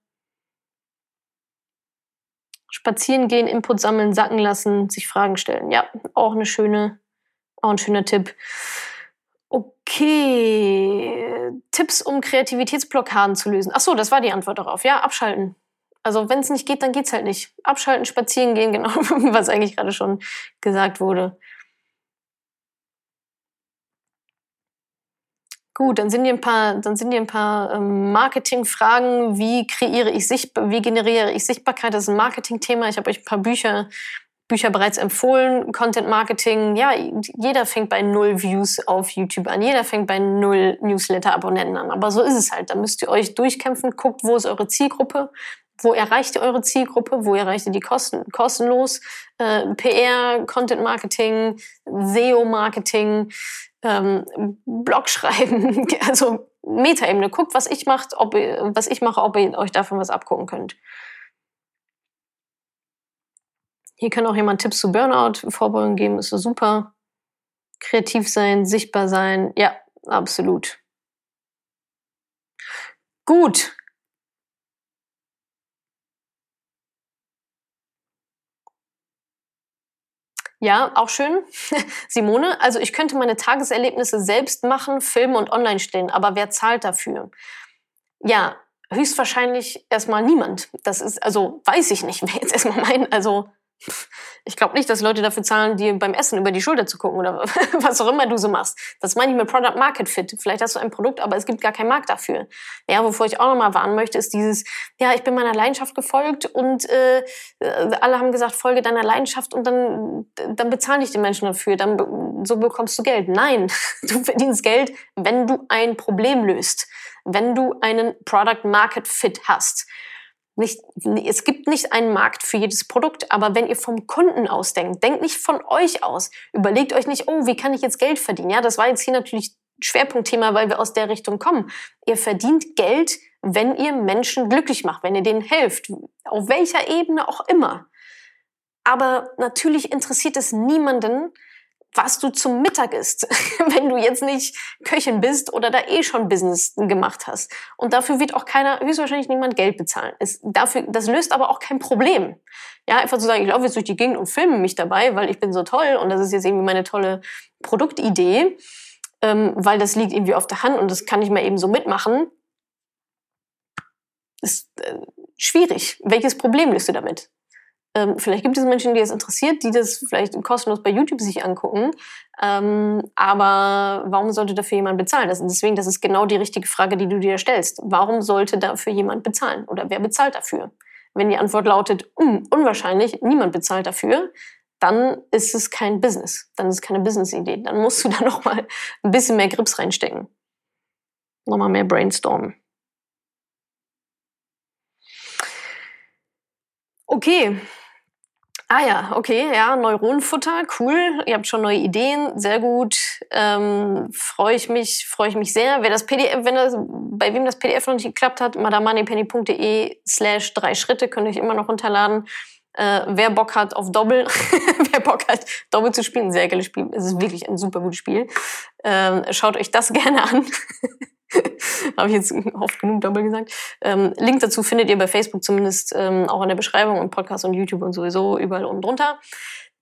Spazieren gehen, Input sammeln, sacken lassen, sich Fragen stellen. Ja, auch eine schöne, auch ein schöner Tipp. Okay, Tipps, um Kreativitätsblockaden zu lösen. Ach so, das war die Antwort darauf. Ja, abschalten. Also wenn es nicht geht, dann geht's halt nicht. Abschalten, spazieren gehen, genau, was eigentlich gerade schon gesagt wurde. Gut, dann sind hier ein paar, dann sind hier ein paar ähm, Marketingfragen. Wie kreiere ich sichtbar, wie generiere ich Sichtbarkeit? Das ist ein Marketingthema. Ich habe euch ein paar Bücher, Bücher bereits empfohlen. Content Marketing. Ja, jeder fängt bei null Views auf YouTube an. Jeder fängt bei null Newsletter-Abonnenten an. Aber so ist es halt. Da müsst ihr euch durchkämpfen. Guckt, wo ist eure Zielgruppe? Wo erreicht ihr eure Zielgruppe, wo erreicht ihr die Kosten, kostenlos, äh, PR, Content Marketing, SEO Marketing, ähm, Blog schreiben, also Metaebene. Guckt, was ich macht, ob ihr, was ich mache, ob ihr euch davon was abgucken könnt. Hier kann auch jemand Tipps zu Burnout Vorbeugung geben, ist so super. Kreativ sein, sichtbar sein, ja, absolut. Gut, Ja, auch schön. Simone, also ich könnte meine Tageserlebnisse selbst machen, filmen und online stellen, aber wer zahlt dafür? Ja, höchstwahrscheinlich erstmal niemand. Das ist, also weiß ich nicht, wer jetzt erstmal meinen, also ich glaube nicht, dass Leute dafür zahlen, dir beim Essen über die Schulter zu gucken oder was auch immer du so machst. Das meine ich mit Product Market Fit. Vielleicht hast du ein Produkt, aber es gibt gar keinen Markt dafür. Ja, wovor ich auch nochmal warnen möchte, ist dieses, ja, ich bin meiner Leidenschaft gefolgt und äh, alle haben gesagt, folge deiner Leidenschaft und dann, dann bezahlen dich die Menschen dafür. Dann so bekommst du Geld. Nein, du verdienst Geld, wenn du ein Problem löst, wenn du einen Product Market Fit hast. Nicht, es gibt nicht einen Markt für jedes Produkt, aber wenn ihr vom Kunden ausdenkt, denkt nicht von euch aus. Überlegt euch nicht, oh, wie kann ich jetzt Geld verdienen? Ja, das war jetzt hier natürlich Schwerpunktthema, weil wir aus der Richtung kommen. Ihr verdient Geld, wenn ihr Menschen glücklich macht, wenn ihr denen helft, auf welcher Ebene auch immer. Aber natürlich interessiert es niemanden, was du zum Mittag isst, wenn du jetzt nicht Köchin bist oder da eh schon Business gemacht hast. Und dafür wird auch keiner, höchstwahrscheinlich niemand Geld bezahlen. Es, dafür, das löst aber auch kein Problem. Ja, einfach zu sagen, ich laufe jetzt durch die Gegend und filme mich dabei, weil ich bin so toll und das ist jetzt irgendwie meine tolle Produktidee, ähm, weil das liegt irgendwie auf der Hand und das kann ich mal eben so mitmachen. Ist äh, schwierig. Welches Problem löst du damit? Ähm, vielleicht gibt es Menschen, die es interessiert, die das vielleicht kostenlos bei YouTube sich angucken. Ähm, aber warum sollte dafür jemand bezahlen? Das, deswegen, das ist genau die richtige Frage, die du dir stellst. Warum sollte dafür jemand bezahlen? Oder wer bezahlt dafür? Wenn die Antwort lautet, un unwahrscheinlich, niemand bezahlt dafür, dann ist es kein Business. Dann ist es keine Business-Idee. Dann musst du da nochmal ein bisschen mehr Grips reinstecken. Nochmal mehr brainstormen. Okay, Ah ja, okay, ja, Neuronenfutter, cool. Ihr habt schon neue Ideen, sehr gut. Ähm, freue ich mich, freue ich mich sehr. Wer das PDF, wenn das, bei wem das PDF noch nicht geklappt hat, madamoneypenny.de slash drei Schritte könnt ihr euch immer noch runterladen. Äh, wer Bock hat auf Doppel, wer Bock hat, Doppel zu spielen, sehr geiles Spiel. Es ist wirklich ein super gutes Spiel. Ähm, schaut euch das gerne an. Habe ich jetzt oft genug Doppel gesagt. Ähm, Link dazu findet ihr bei Facebook zumindest ähm, auch in der Beschreibung und Podcast und YouTube und sowieso überall unten drunter.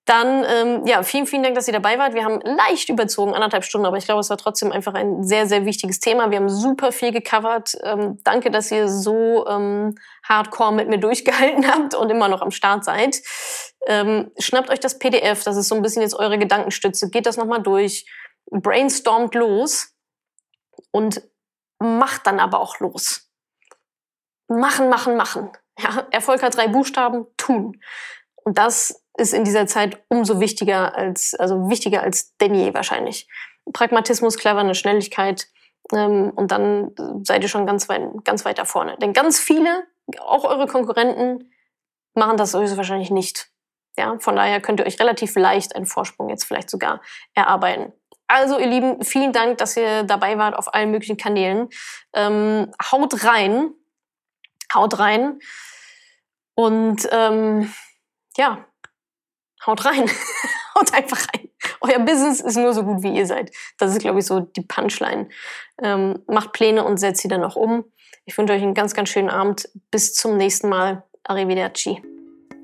Dann, ähm, ja, vielen, vielen Dank, dass ihr dabei wart. Wir haben leicht überzogen, anderthalb Stunden, aber ich glaube, es war trotzdem einfach ein sehr, sehr wichtiges Thema. Wir haben super viel gecovert. Ähm, danke, dass ihr so ähm, hardcore mit mir durchgehalten habt und immer noch am Start seid. Ähm, schnappt euch das PDF, das ist so ein bisschen jetzt eure Gedankenstütze. Geht das nochmal durch, brainstormt los und macht dann aber auch los. Machen, machen, machen. Ja, Erfolg hat drei Buchstaben, tun. Und das ist in dieser Zeit umso wichtiger als, also wichtiger als denn je wahrscheinlich. Pragmatismus, Cleverness, Schnelligkeit, ähm, und dann seid ihr schon ganz weit, ganz weit da vorne. Denn ganz viele, auch eure Konkurrenten, machen das sowieso wahrscheinlich nicht. Ja, von daher könnt ihr euch relativ leicht einen Vorsprung jetzt vielleicht sogar erarbeiten. Also, ihr Lieben, vielen Dank, dass ihr dabei wart auf allen möglichen Kanälen. Ähm, haut rein. Haut rein. Und ähm, ja, haut rein. haut einfach rein. Euer Business ist nur so gut, wie ihr seid. Das ist, glaube ich, so die Punchline. Ähm, macht Pläne und setzt sie dann auch um. Ich wünsche euch einen ganz, ganz schönen Abend. Bis zum nächsten Mal. Arrivederci.